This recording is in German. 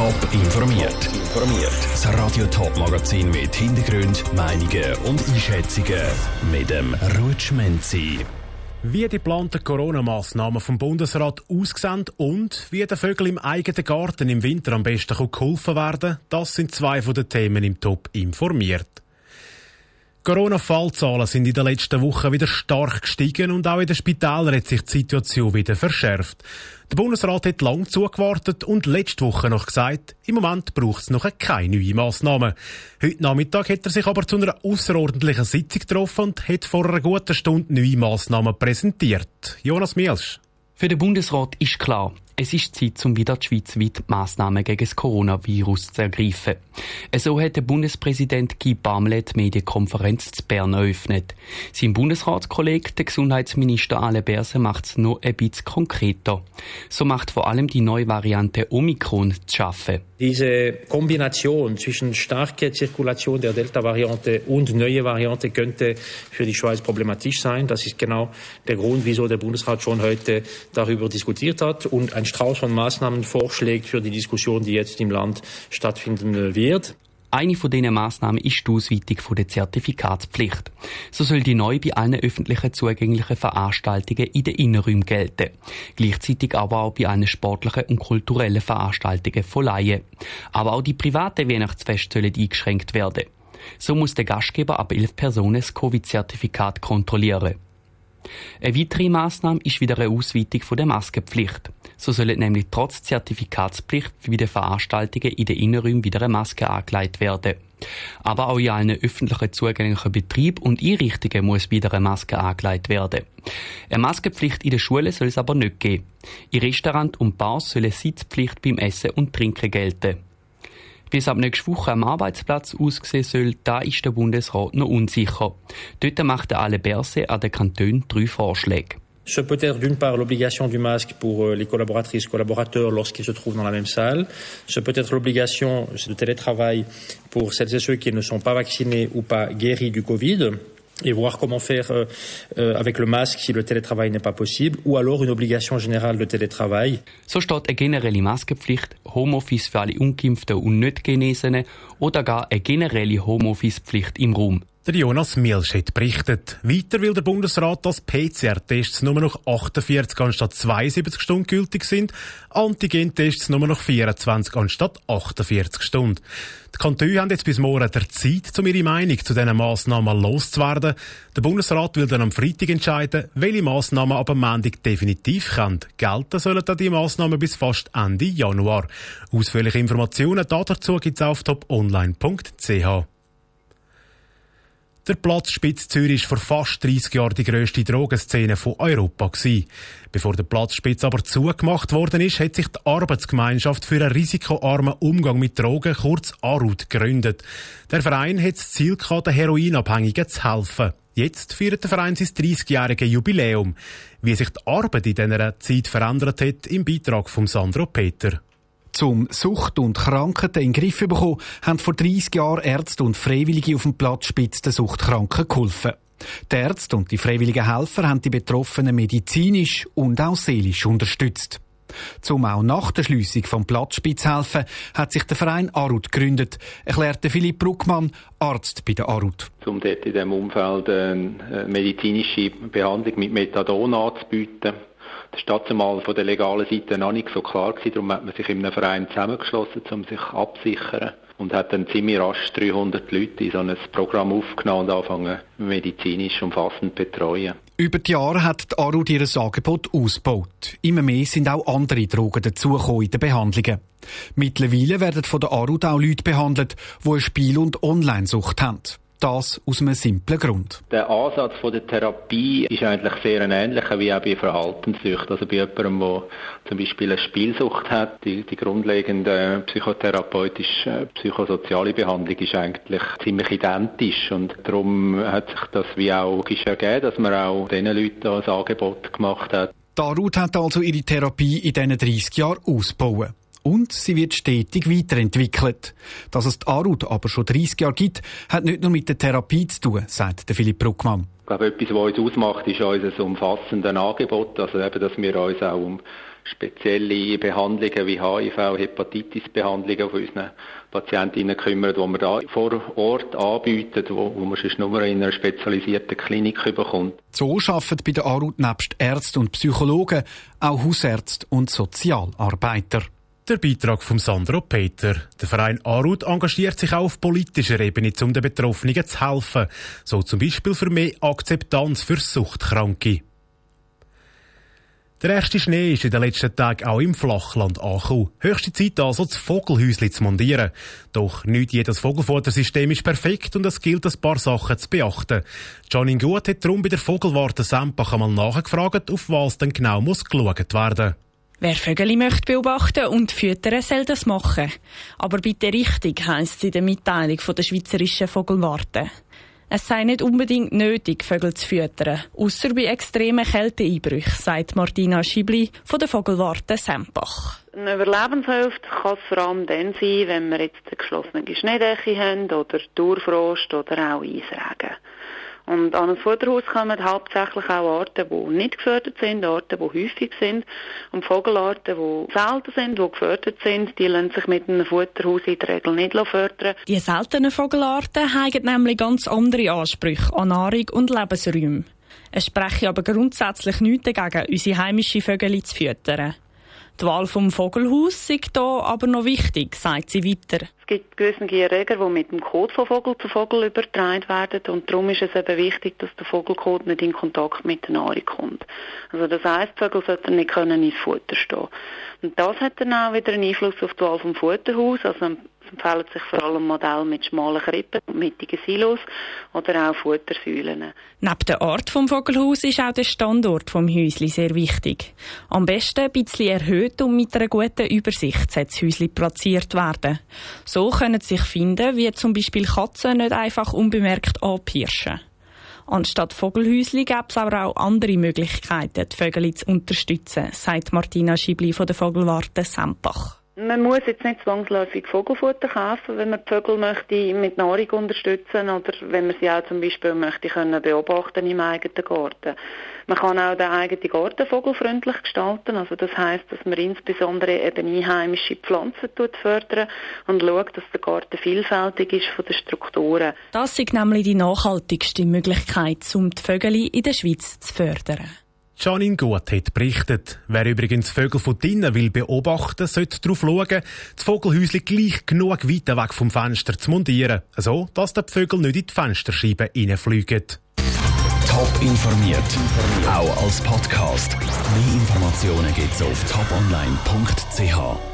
Top informiert. Informiert. Das Radio Top Magazin mit Hintergrund, Meinungen und Einschätzungen mit dem Rutschmenzi. Wie die geplanten Corona-Massnahmen vom Bundesrat aussehen und wie den Vögeln im eigenen Garten im Winter am besten geholfen werden, das sind zwei von den Themen im Top informiert. Corona-Fallzahlen sind in den letzten Wochen wieder stark gestiegen und auch in den Spitälern hat sich die Situation wieder verschärft. Der Bundesrat hat lang zugewartet und letzte Woche noch gesagt, im Moment braucht es noch keine neuen Massnahmen. Heute Nachmittag hat er sich aber zu einer außerordentlichen Sitzung getroffen und hat vor einer guten Stunde neue Massnahmen präsentiert. Jonas Mielsch. Für den Bundesrat ist klar, es ist Zeit, um wieder schweizweit Massnahmen gegen das Coronavirus zu ergreifen. So hat der Bundespräsident Guy Barmlet die Medienkonferenz zu Bern eröffnet. Sein Bundesratskollege, der Gesundheitsminister Alain Berse, macht es noch ein bisschen konkreter. So macht vor allem die neue Variante Omikron zu schaffen. Diese Kombination zwischen starker Zirkulation der Delta-Variante und neue Variante könnte für die Schweiz problematisch sein. Das ist genau der Grund, wieso der Bundesrat schon heute darüber diskutiert hat und ein Strauß von Maßnahmen vorschlägt für die Diskussion, die jetzt im Land stattfinden wird. Eine von diesen Massnahmen ist die Ausweitung der Zertifikatspflicht. So soll die neu bei allen öffentlichen zugänglichen Veranstaltungen in den Innenräumen gelten. Gleichzeitig aber auch bei allen sportlichen und kulturellen Veranstaltungen von Laien. Aber auch die privaten Weihnachtsfeste sollen eingeschränkt werden. So muss der Gastgeber ab elf Personen das Covid-Zertifikat kontrollieren. Eine weitere Massnahme ist wieder eine Ausweitung der Maskenpflicht. So sollen nämlich trotz Zertifikatspflicht wie den Veranstaltungen in den Innenräumen wieder eine Maske angelegt werden. Aber auch in allen öffentlichen zugänglichen Betrieben und Einrichtungen muss wieder eine Maske angelegt werden. Eine Maskenpflicht in den Schulen soll es aber nicht geben. In Restaurants und Bars soll eine Sitzpflicht beim Essen und Trinken gelten. Wie es ab nächster Woche am Arbeitsplatz aussehen soll, da ist der Bundesrat noch unsicher. Dort macht alle Berse an den Kantonen drei Vorschläge. Ce peut être d'une part l'obligation du masque pour euh, les collaboratrices, collaborateurs lorsqu'ils se trouvent dans la même salle. Ce peut être l'obligation de télétravail pour celles et ceux qui ne sont pas vaccinés ou pas guéris du Covid et voir comment faire euh, euh, avec le masque si le télétravail n'est pas possible, ou alors une obligation générale de télétravail. So steht eine generelle Maskenpflicht, Homeoffice für alle Ungeimpften und nicht Genesenen oder gar eine generelle Homeoffice-Pflicht im Raum. Der Jonas Milsch hat berichtet. Weiter will der Bundesrat, dass PCR-Tests nur noch 48 anstatt 72 Stunden gültig sind, Antigen-Tests nur noch 24 anstatt 48 Stunden. Die Kantone haben jetzt bis morgen der Zeit, um ihre Meinung zu diesen Massnahmen loszuwerden. Der Bundesrat will dann am Freitag entscheiden, welche Massnahmen ab am Montag definitiv können. Gelten sollen dann die Massnahmen bis fast Ende Januar. Ausführliche Informationen dazu gibt es auf toponline.ch. Der Platz Spitz Zürich war vor fast 30 Jahren die grösste Drogenszene von Europa. Bevor der Platz Spitz aber zugemacht worden ist, hat sich die Arbeitsgemeinschaft für einen risikoarmen Umgang mit Drogen, kurz ARUD, gegründet. Der Verein hat das Ziel gehabt, den Heroinabhängigen zu helfen. Jetzt feiert der Verein sein 30-jähriges Jubiläum. Wie sich die Arbeit in dieser Zeit verändert hat, im Beitrag von Sandro Peter. Zum Sucht und Krankheiten in den Griff zu bekommen, haben vor 30 Jahren Ärzte und Freiwillige auf dem Platz Spitz den Suchtkranken geholfen. Die Ärzte und die freiwilligen Helfer haben die Betroffenen medizinisch und auch seelisch unterstützt. Zum auch nach der Schliessung vom Platzspitz helfen, hat sich der Verein Arut gegründet, erklärte Philipp Bruckmann, Arzt bei der Arut. Um dort in diesem Umfeld eine medizinische Behandlung mit Methadon anzubieten das war dazumal von der legalen Seite noch nicht so klar gewesen. Darum hat man sich in einem Verein zusammengeschlossen, um sich abzusichern. Und hat dann ziemlich rasch 300 Leute in so ein Programm aufgenommen und angefangen, medizinisch umfassend zu betreuen. Über die Jahre hat die ARUD ihr Angebot ausgebaut. Immer mehr sind auch andere Drogen dazugekommen in den Behandlungen. Mittlerweile werden von der ARUD auch Leute behandelt, die eine Spiel- und Online-Sucht haben. Das aus einem simplen Grund. Der Ansatz von der Therapie ist eigentlich sehr ein ähnlicher wie auch bei Verhaltenssucht. Also bei jemandem, der zum Beispiel eine Spielsucht hat, die, die grundlegende psychotherapeutische, psychosoziale Behandlung ist eigentlich ziemlich identisch. Und darum hat sich das wie auch logisch ergeben, dass man auch diesen Leuten ein Angebot gemacht hat. Darut hat also ihre Therapie in diesen 30 Jahren ausgebaut und sie wird stetig weiterentwickelt. Dass es die Arut aber schon 30 Jahre gibt, hat nicht nur mit der Therapie zu tun, sagt der Philipp Bruckmann. Ich glaube, etwas, was uns ausmacht, ist unser umfassendes Angebot. Also eben, dass wir uns auch um spezielle Behandlungen wie HIV, Hepatitis-Behandlungen von unseren Patientinnen kümmern, die wir da vor Ort anbieten, wo, wo man sonst nur in einer spezialisierten Klinik bekommt. So arbeiten bei der ARUT nebst Ärzten und Psychologen auch Hausärzte und Sozialarbeiter. Der Beitrag von Sandro Peter. Der Verein Arut engagiert sich auch auf politischer Ebene, um den Betroffenen zu helfen. So zum Beispiel für mehr Akzeptanz für Suchtkranke. Der erste Schnee ist in den letzten Tagen auch im Flachland angekommen. Höchste Zeit also, das Vogelhäuschen zu montieren. Doch nicht jedes Vogelfuttersystem ist perfekt und es gilt, ein paar Sachen zu beachten. Janine Gut hat darum bei der Vogelwarte Sempach einmal nachgefragt, auf was denn genau muss geschaut werden. Wer Vögel möchte beobachten und füttern, soll das machen. Aber bitte richtig, heisst es in der Mitteilung der Schweizerischen Vogelwarte. Es sei nicht unbedingt nötig, Vögel zu füttern, außer bei extremen Kälteeinbrüchen, sagt Martina Schibli von der Vogelwarte Sempach. Eine Überlebenshilfe kann es vor allem dann sein, wenn wir jetzt eine geschlossene Schneedecke haben oder Durchfrost oder auch Eisregen. Und an ein Futterhaus kommen hauptsächlich auch Arten, die nicht gefördert sind, Arten, die häufig sind. Und Vogelarten, die selten sind, die gefördert sind, die lassen sich mit einem Futterhaus in der Regel nicht fördern. Die seltenen Vogelarten haben nämlich ganz andere Ansprüche an Nahrung und Lebensräume. Es spreche aber grundsätzlich nichts dagegen, unsere heimischen Vögel zu füttern. Die Wahl vom Vogelhaus ist hier aber noch wichtig, sagt sie weiter. Gibt gewisse Erreger, die mit dem Kot von Vogel zu Vogel übertragen werden und darum ist es eben wichtig, dass der Vogelkot nicht in Kontakt mit der Nahrung kommt. Also das heisst, Vögel sollten nicht ins Futter stehen. Und das hat dann auch wieder einen Einfluss auf die Wahl vom Futterhaus. Also empfehlen sich vor allem Modelle mit schmalen Krippen und mittigen Silos oder auch Futtersäulen. Neben der Art vom Vogelhaus ist auch der Standort vom Häusli sehr wichtig. Am besten ein bisschen erhöht und mit einer guten Übersicht sollte das Häusli platziert werden. So können sie sich finden, wie zum Beispiel Katzen nicht einfach unbemerkt anpirschen. Anstatt Vogelhäusli gäbe es aber auch andere Möglichkeiten, die Vögel zu unterstützen, sagt Martina Schibli von der Vogelwarte Sempach. Man muss jetzt nicht zwangsläufig Vogelfutter kaufen, wenn man die Vögel möchte mit Nahrung unterstützen oder wenn man sie auch zum Beispiel möchte können beobachten im eigenen Garten. Man kann auch den eigenen Garten vogelfreundlich gestalten, also das heißt, dass man insbesondere eben einheimische Pflanzen fördern und schaut, dass der Garten vielfältig ist von den Strukturen. Das ist nämlich die nachhaltigste Möglichkeit, um die Vögel in der Schweiz zu fördern. Janine Gut hat berichtet. Wer übrigens Vögel von drinnen will beobachten, sollte darauf schauen, das Vogelhäuschen gleich genug weit weg vom Fenster zu montieren, so dass die Vögel nicht in die Fensterscheiben reinfliegen. Top informiert, auch als Podcast. Mehr Informationen gibt's auf toponline.ch.